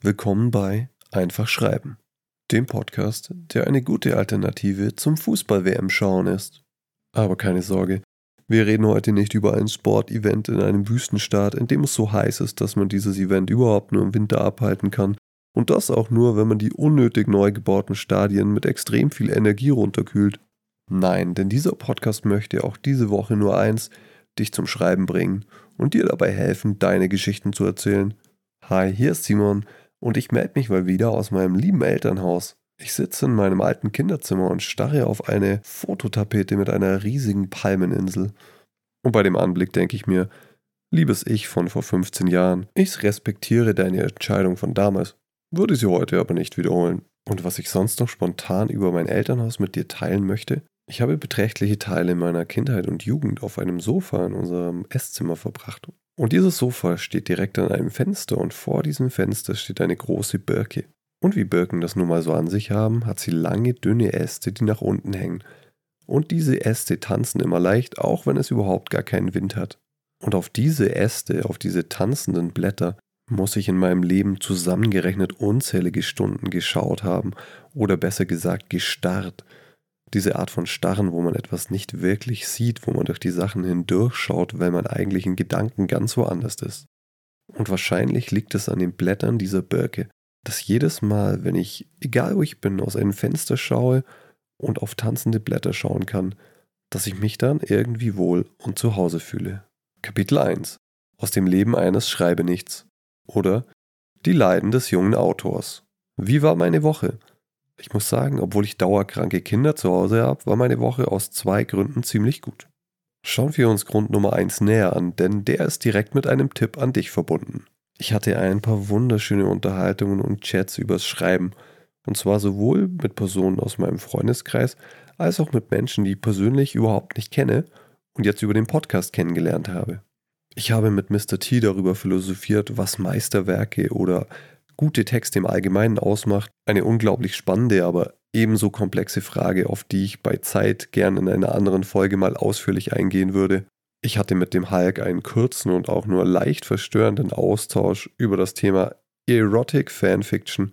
Willkommen bei Einfach Schreiben, dem Podcast, der eine gute Alternative zum Fußball-WM schauen ist. Aber keine Sorge, wir reden heute nicht über ein Sportevent in einem Wüstenstaat, in dem es so heiß ist, dass man dieses Event überhaupt nur im Winter abhalten kann. Und das auch nur, wenn man die unnötig neu gebauten Stadien mit extrem viel Energie runterkühlt. Nein, denn dieser Podcast möchte auch diese Woche nur eins, dich zum Schreiben bringen und dir dabei helfen, deine Geschichten zu erzählen. Hi, hier ist Simon und ich melde mich mal wieder aus meinem lieben Elternhaus. Ich sitze in meinem alten Kinderzimmer und starre auf eine Fototapete mit einer riesigen Palmeninsel. Und bei dem Anblick denke ich mir, liebes Ich von vor 15 Jahren, ich respektiere deine Entscheidung von damals, würde sie heute aber nicht wiederholen. Und was ich sonst noch spontan über mein Elternhaus mit dir teilen möchte, ich habe beträchtliche Teile meiner Kindheit und Jugend auf einem Sofa in unserem Esszimmer verbracht. Und dieses Sofa steht direkt an einem Fenster und vor diesem Fenster steht eine große Birke. Und wie Birken das nun mal so an sich haben, hat sie lange, dünne Äste, die nach unten hängen. Und diese Äste tanzen immer leicht, auch wenn es überhaupt gar keinen Wind hat. Und auf diese Äste, auf diese tanzenden Blätter, muss ich in meinem Leben zusammengerechnet unzählige Stunden geschaut haben oder besser gesagt gestarrt diese Art von Starren, wo man etwas nicht wirklich sieht, wo man durch die Sachen hindurchschaut, weil man eigentlich in Gedanken ganz woanders ist. Und wahrscheinlich liegt es an den Blättern dieser Birke, dass jedes Mal, wenn ich, egal wo ich bin, aus einem Fenster schaue und auf tanzende Blätter schauen kann, dass ich mich dann irgendwie wohl und zu Hause fühle. Kapitel 1 Aus dem Leben eines Schreibe nichts oder Die Leiden des jungen Autors. Wie war meine Woche? Ich muss sagen, obwohl ich dauerkranke Kinder zu Hause habe, war meine Woche aus zwei Gründen ziemlich gut. Schauen wir uns Grund Nummer 1 näher an, denn der ist direkt mit einem Tipp an dich verbunden. Ich hatte ein paar wunderschöne Unterhaltungen und Chats übers Schreiben, und zwar sowohl mit Personen aus meinem Freundeskreis als auch mit Menschen, die ich persönlich überhaupt nicht kenne und jetzt über den Podcast kennengelernt habe. Ich habe mit Mr. T darüber philosophiert, was Meisterwerke oder gute Texte im Allgemeinen ausmacht. Eine unglaublich spannende, aber ebenso komplexe Frage, auf die ich bei Zeit gern in einer anderen Folge mal ausführlich eingehen würde. Ich hatte mit dem Hulk einen kurzen und auch nur leicht verstörenden Austausch über das Thema Erotic Fanfiction,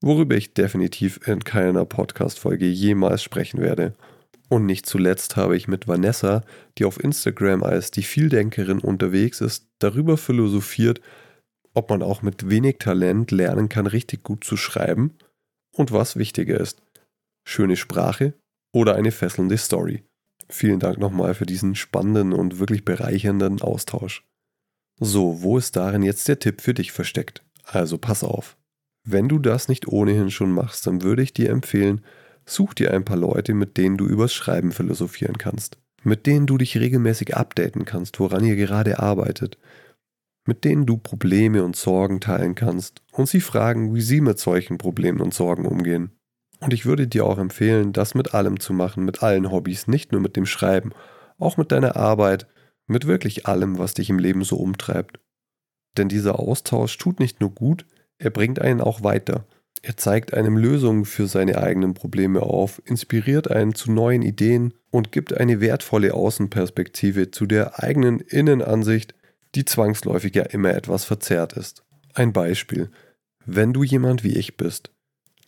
worüber ich definitiv in keiner Podcast-Folge jemals sprechen werde. Und nicht zuletzt habe ich mit Vanessa, die auf Instagram als die Vieldenkerin unterwegs ist, darüber philosophiert, ob man auch mit wenig Talent lernen kann, richtig gut zu schreiben und was wichtiger ist, schöne Sprache oder eine fesselnde Story. Vielen Dank nochmal für diesen spannenden und wirklich bereichernden Austausch. So, wo ist darin jetzt der Tipp für dich versteckt? Also pass auf. Wenn du das nicht ohnehin schon machst, dann würde ich dir empfehlen, such dir ein paar Leute, mit denen du übers Schreiben philosophieren kannst, mit denen du dich regelmäßig updaten kannst, woran ihr gerade arbeitet, mit denen du Probleme und Sorgen teilen kannst und sie fragen, wie sie mit solchen Problemen und Sorgen umgehen. Und ich würde dir auch empfehlen, das mit allem zu machen, mit allen Hobbys, nicht nur mit dem Schreiben, auch mit deiner Arbeit, mit wirklich allem, was dich im Leben so umtreibt. Denn dieser Austausch tut nicht nur gut, er bringt einen auch weiter. Er zeigt einem Lösungen für seine eigenen Probleme auf, inspiriert einen zu neuen Ideen und gibt eine wertvolle Außenperspektive zu der eigenen Innenansicht, die zwangsläufig ja immer etwas verzerrt ist. Ein Beispiel. Wenn du jemand wie ich bist,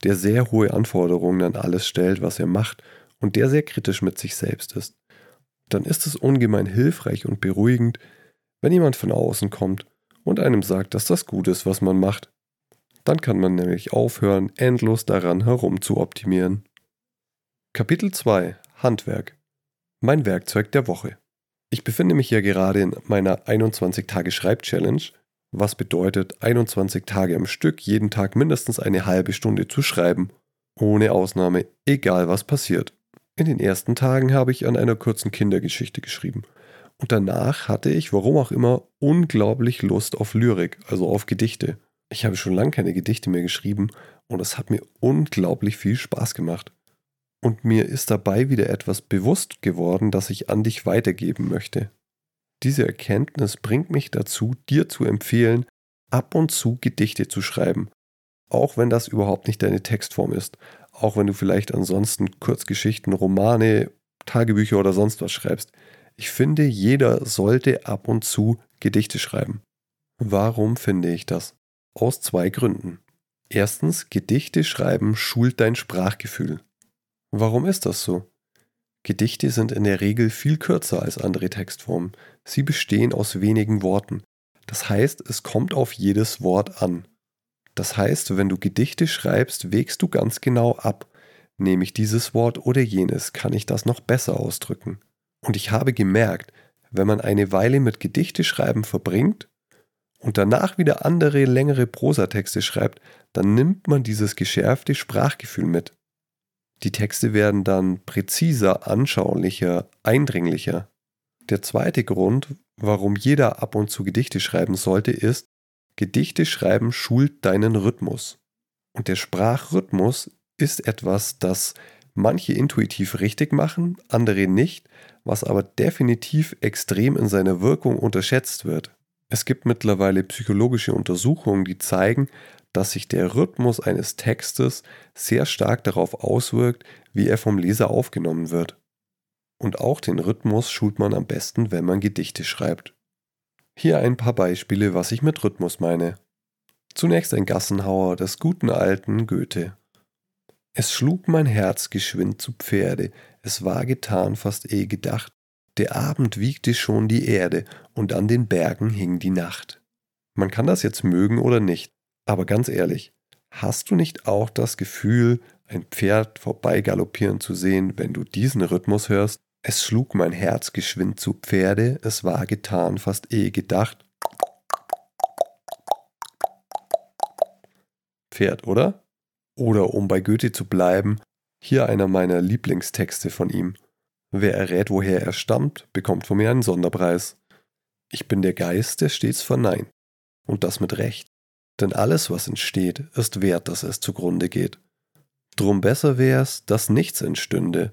der sehr hohe Anforderungen an alles stellt, was er macht und der sehr kritisch mit sich selbst ist, dann ist es ungemein hilfreich und beruhigend, wenn jemand von außen kommt und einem sagt, dass das gut ist, was man macht. Dann kann man nämlich aufhören, endlos daran herum zu optimieren. Kapitel 2 Handwerk Mein Werkzeug der Woche ich befinde mich ja gerade in meiner 21-Tage-Schreib-Challenge, was bedeutet 21 Tage am Stück, jeden Tag mindestens eine halbe Stunde zu schreiben, ohne Ausnahme, egal was passiert. In den ersten Tagen habe ich an einer kurzen Kindergeschichte geschrieben. Und danach hatte ich, warum auch immer, unglaublich Lust auf Lyrik, also auf Gedichte. Ich habe schon lange keine Gedichte mehr geschrieben und es hat mir unglaublich viel Spaß gemacht und mir ist dabei wieder etwas bewusst geworden, das ich an dich weitergeben möchte. Diese Erkenntnis bringt mich dazu, dir zu empfehlen, ab und zu Gedichte zu schreiben, auch wenn das überhaupt nicht deine Textform ist, auch wenn du vielleicht ansonsten Kurzgeschichten, Romane, Tagebücher oder sonst was schreibst. Ich finde, jeder sollte ab und zu Gedichte schreiben. Warum finde ich das? Aus zwei Gründen. Erstens, Gedichte schreiben schult dein Sprachgefühl. Warum ist das so? Gedichte sind in der Regel viel kürzer als andere Textformen. Sie bestehen aus wenigen Worten. Das heißt, es kommt auf jedes Wort an. Das heißt, wenn du Gedichte schreibst, wägst du ganz genau ab. Nehme ich dieses Wort oder jenes, kann ich das noch besser ausdrücken. Und ich habe gemerkt, wenn man eine Weile mit Gedichteschreiben verbringt und danach wieder andere längere Prosatexte schreibt, dann nimmt man dieses geschärfte Sprachgefühl mit. Die Texte werden dann präziser, anschaulicher, eindringlicher. Der zweite Grund, warum jeder ab und zu Gedichte schreiben sollte, ist, Gedichte schreiben schult deinen Rhythmus. Und der Sprachrhythmus ist etwas, das manche intuitiv richtig machen, andere nicht, was aber definitiv extrem in seiner Wirkung unterschätzt wird. Es gibt mittlerweile psychologische Untersuchungen, die zeigen, dass sich der Rhythmus eines Textes sehr stark darauf auswirkt, wie er vom Leser aufgenommen wird. Und auch den Rhythmus schult man am besten, wenn man Gedichte schreibt. Hier ein paar Beispiele, was ich mit Rhythmus meine. Zunächst ein Gassenhauer des guten alten Goethe. Es schlug mein Herz geschwind zu Pferde, es war getan, fast eh gedacht, der Abend wiegte schon die Erde, und an den Bergen hing die Nacht. Man kann das jetzt mögen oder nicht, aber ganz ehrlich, hast du nicht auch das Gefühl, ein Pferd vorbeigaloppieren zu sehen, wenn du diesen Rhythmus hörst? Es schlug mein Herz geschwind zu Pferde, es war getan, fast eh gedacht. Pferd, oder? Oder um bei Goethe zu bleiben, hier einer meiner Lieblingstexte von ihm. Wer errät, woher er stammt, bekommt von mir einen Sonderpreis. Ich bin der Geist, der stets verneint. Und das mit Recht. Denn alles, was entsteht, ist wert, dass es zugrunde geht. Drum besser wär's, dass nichts entstünde.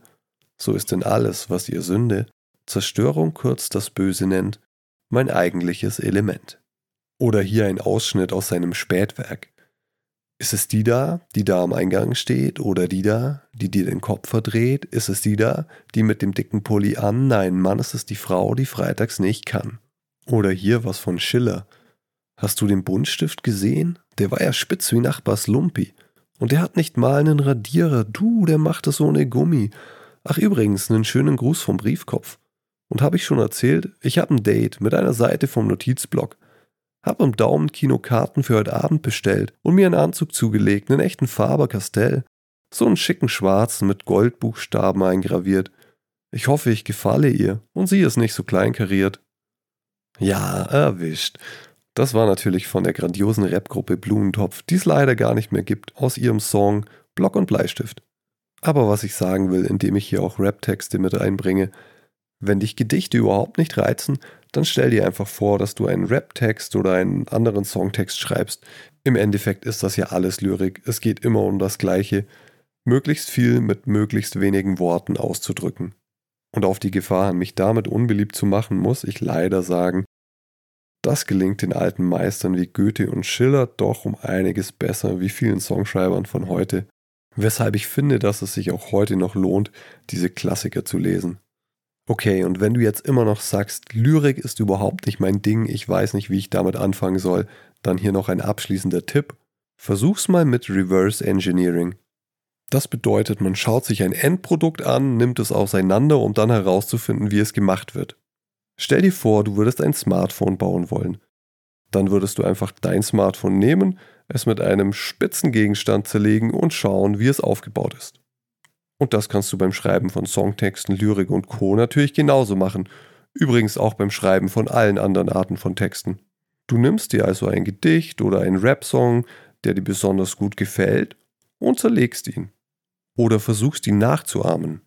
So ist denn alles, was ihr Sünde, Zerstörung kurz das Böse nennt, mein eigentliches Element. Oder hier ein Ausschnitt aus seinem Spätwerk. Ist es die da, die da am Eingang steht, oder die da, die dir den Kopf verdreht? Ist es die da, die mit dem dicken Pulli an? Nein, Mann, ist es die Frau, die freitags nicht kann. Oder hier was von Schiller. Hast du den Buntstift gesehen? Der war ja spitz wie Nachbars Lumpi. Und der hat nicht mal einen Radierer. Du, der macht es ohne Gummi. Ach übrigens, einen schönen Gruß vom Briefkopf. Und hab ich schon erzählt, ich hab ein Date mit einer Seite vom Notizblock. Hab im Daumenkino Karten für heute Abend bestellt und mir einen Anzug zugelegt, einen echten Faber-Castell. So einen schicken schwarzen mit Goldbuchstaben eingraviert. Ich hoffe, ich gefalle ihr und sie ist nicht so kleinkariert. Ja, erwischt. Das war natürlich von der grandiosen Rapgruppe Blumentopf, die es leider gar nicht mehr gibt, aus ihrem Song Block und Bleistift. Aber was ich sagen will, indem ich hier auch Raptexte mit einbringe, wenn dich Gedichte überhaupt nicht reizen, dann stell dir einfach vor, dass du einen Raptext oder einen anderen Songtext schreibst. Im Endeffekt ist das ja alles Lyrik. Es geht immer um das Gleiche. Möglichst viel mit möglichst wenigen Worten auszudrücken. Und auf die Gefahr, mich damit unbeliebt zu machen, muss ich leider sagen, das gelingt den alten Meistern wie Goethe und Schiller doch um einiges besser wie vielen Songschreibern von heute, weshalb ich finde, dass es sich auch heute noch lohnt, diese Klassiker zu lesen. Okay, und wenn du jetzt immer noch sagst, Lyrik ist überhaupt nicht mein Ding, ich weiß nicht, wie ich damit anfangen soll, dann hier noch ein abschließender Tipp. Versuch's mal mit Reverse Engineering. Das bedeutet, man schaut sich ein Endprodukt an, nimmt es auseinander, um dann herauszufinden, wie es gemacht wird. Stell dir vor, du würdest ein Smartphone bauen wollen. Dann würdest du einfach dein Smartphone nehmen, es mit einem spitzen Gegenstand zerlegen und schauen, wie es aufgebaut ist. Und das kannst du beim Schreiben von Songtexten, Lyrik und Co. natürlich genauso machen. Übrigens auch beim Schreiben von allen anderen Arten von Texten. Du nimmst dir also ein Gedicht oder einen Rap-Song, der dir besonders gut gefällt, und zerlegst ihn. Oder versuchst ihn nachzuahmen.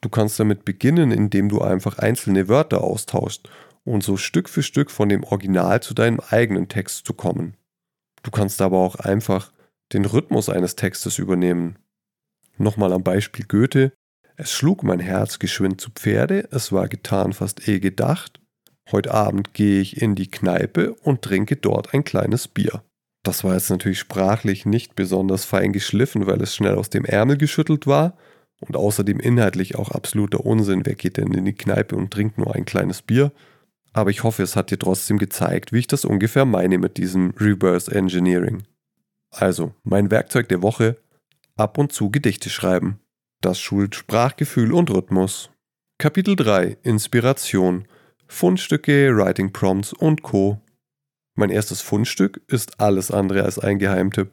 Du kannst damit beginnen, indem du einfach einzelne Wörter austauschst und so Stück für Stück von dem Original zu deinem eigenen Text zu kommen. Du kannst aber auch einfach den Rhythmus eines Textes übernehmen. Nochmal am Beispiel Goethe. Es schlug mein Herz geschwind zu Pferde, es war getan fast eh gedacht. Heute Abend gehe ich in die Kneipe und trinke dort ein kleines Bier. Das war jetzt natürlich sprachlich nicht besonders fein geschliffen, weil es schnell aus dem Ärmel geschüttelt war, und außerdem inhaltlich auch absoluter Unsinn. Wer geht denn in die Kneipe und trinkt nur ein kleines Bier? Aber ich hoffe, es hat dir trotzdem gezeigt, wie ich das ungefähr meine mit diesem Reverse Engineering. Also, mein Werkzeug der Woche, ab und zu Gedichte schreiben. Das schult Sprachgefühl und Rhythmus. Kapitel 3 Inspiration Fundstücke, Writing Prompts und Co. Mein erstes Fundstück ist alles andere als ein Geheimtipp,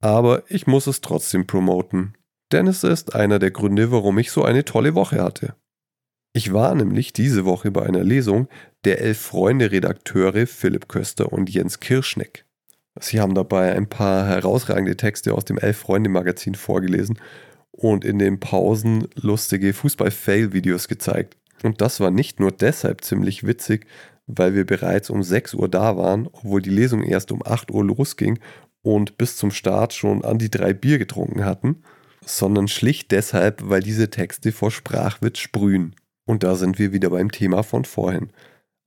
aber ich muss es trotzdem promoten. Denn es ist einer der Gründe, warum ich so eine tolle Woche hatte. Ich war nämlich diese Woche bei einer Lesung der Elf Freunde Redakteure Philipp Köster und Jens Kirschneck. Sie haben dabei ein paar herausragende Texte aus dem Elf Freunde Magazin vorgelesen und in den Pausen lustige Fußball-Fail-Videos gezeigt. Und das war nicht nur deshalb ziemlich witzig, weil wir bereits um 6 Uhr da waren, obwohl die Lesung erst um 8 Uhr losging und bis zum Start schon an die drei Bier getrunken hatten, sondern schlicht deshalb, weil diese Texte vor Sprachwitz sprühen. Und da sind wir wieder beim Thema von vorhin.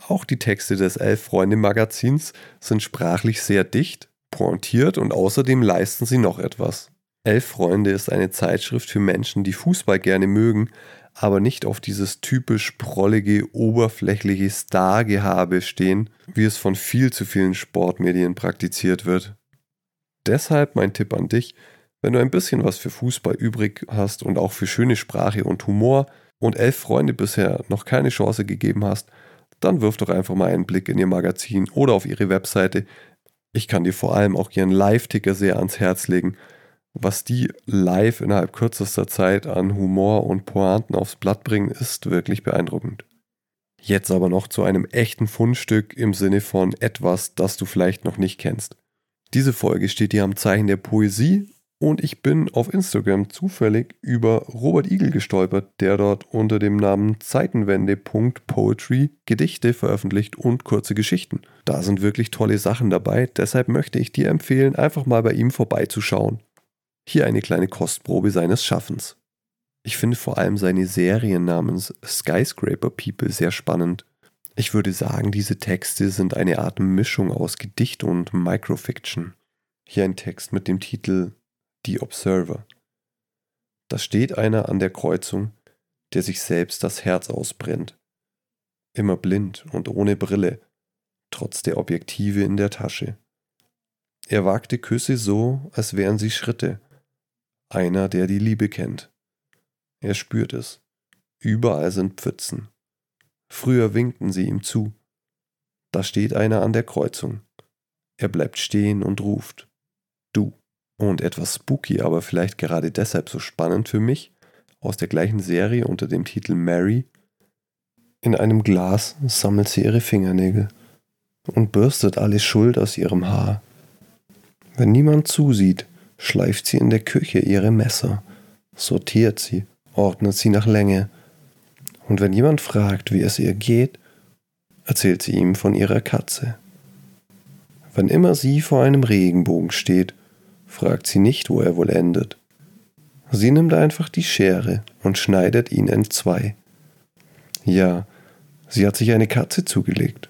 Auch die Texte des Elf-Freunde-Magazins sind sprachlich sehr dicht, pointiert und außerdem leisten sie noch etwas. Elf Freunde ist eine Zeitschrift für Menschen, die Fußball gerne mögen, aber nicht auf dieses typisch prollige, oberflächliche Stargehabe stehen, wie es von viel zu vielen Sportmedien praktiziert wird. Deshalb mein Tipp an dich, wenn du ein bisschen was für Fußball übrig hast und auch für schöne Sprache und Humor und elf Freunde bisher noch keine Chance gegeben hast, dann wirf doch einfach mal einen Blick in ihr Magazin oder auf ihre Webseite. Ich kann dir vor allem auch ihren Live-Ticker sehr ans Herz legen. Was die live innerhalb kürzester Zeit an Humor und Pointen aufs Blatt bringen, ist wirklich beeindruckend. Jetzt aber noch zu einem echten Fundstück im Sinne von etwas, das du vielleicht noch nicht kennst. Diese Folge steht dir am Zeichen der Poesie und ich bin auf Instagram zufällig über Robert Igel gestolpert, der dort unter dem Namen Zeitenwende.poetry Gedichte veröffentlicht und kurze Geschichten. Da sind wirklich tolle Sachen dabei, deshalb möchte ich dir empfehlen, einfach mal bei ihm vorbeizuschauen. Hier eine kleine Kostprobe seines Schaffens. Ich finde vor allem seine Serie namens Skyscraper People sehr spannend. Ich würde sagen, diese Texte sind eine Art Mischung aus Gedicht und Microfiction. Hier ein Text mit dem Titel die Observer. Da steht einer an der Kreuzung, der sich selbst das Herz ausbrennt. Immer blind und ohne Brille, trotz der Objektive in der Tasche. Er wagte Küsse so, als wären sie Schritte. Einer, der die Liebe kennt. Er spürt es. Überall sind Pfützen. Früher winkten sie ihm zu. Da steht einer an der Kreuzung. Er bleibt stehen und ruft. Du und etwas spooky, aber vielleicht gerade deshalb so spannend für mich, aus der gleichen Serie unter dem Titel Mary. In einem Glas sammelt sie ihre Fingernägel und bürstet alle Schuld aus ihrem Haar. Wenn niemand zusieht, schleift sie in der Küche ihre Messer, sortiert sie, ordnet sie nach Länge. Und wenn jemand fragt, wie es ihr geht, erzählt sie ihm von ihrer Katze. Wenn immer sie vor einem Regenbogen steht fragt sie nicht, wo er wohl endet. Sie nimmt einfach die Schere und schneidet ihn entzwei. Ja, sie hat sich eine Katze zugelegt.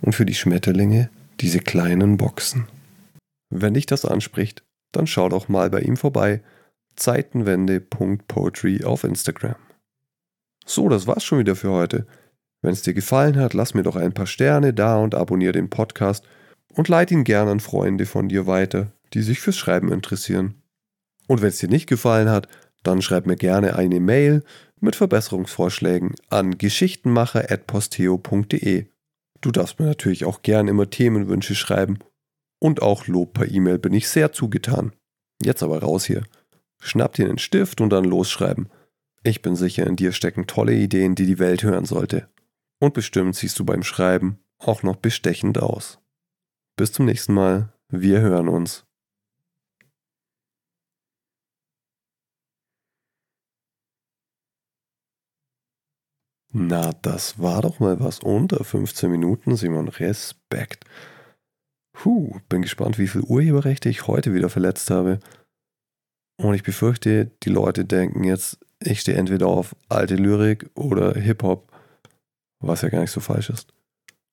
Und für die Schmetterlinge diese kleinen Boxen. Wenn dich das anspricht, dann schau doch mal bei ihm vorbei. Zeitenwende.poetry auf Instagram. So, das war's schon wieder für heute. Wenn es dir gefallen hat, lass mir doch ein paar Sterne da und abonniere den Podcast und leite ihn gern an Freunde von dir weiter, die sich fürs Schreiben interessieren. Und wenn es dir nicht gefallen hat, dann schreib mir gerne eine Mail mit Verbesserungsvorschlägen an geschichtenmacher.posteo.de. Du darfst mir natürlich auch gern immer Themenwünsche schreiben. Und auch Lob per E-Mail bin ich sehr zugetan. Jetzt aber raus hier. Schnapp dir einen Stift und dann losschreiben. Ich bin sicher, in dir stecken tolle Ideen, die die Welt hören sollte. Und bestimmt siehst du beim Schreiben auch noch bestechend aus. Bis zum nächsten Mal. Wir hören uns. Na, das war doch mal was unter 15 Minuten, Simon. Respekt. Puh, bin gespannt, wie viel Urheberrechte ich heute wieder verletzt habe. Und ich befürchte, die Leute denken jetzt, ich stehe entweder auf alte Lyrik oder Hip-Hop, was ja gar nicht so falsch ist.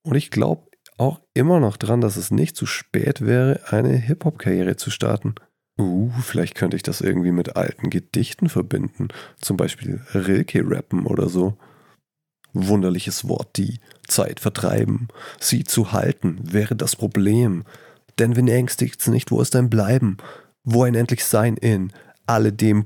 Und ich glaube auch immer noch dran, dass es nicht zu spät wäre, eine Hip-Hop-Karriere zu starten. Uh, vielleicht könnte ich das irgendwie mit alten Gedichten verbinden. Zum Beispiel Rilke rappen oder so. Wunderliches Wort, die Zeit vertreiben. Sie zu halten wäre das Problem. Denn wenn ängstigt's nicht, wo ist dein Bleiben? Wo ein endlich Sein in alledem?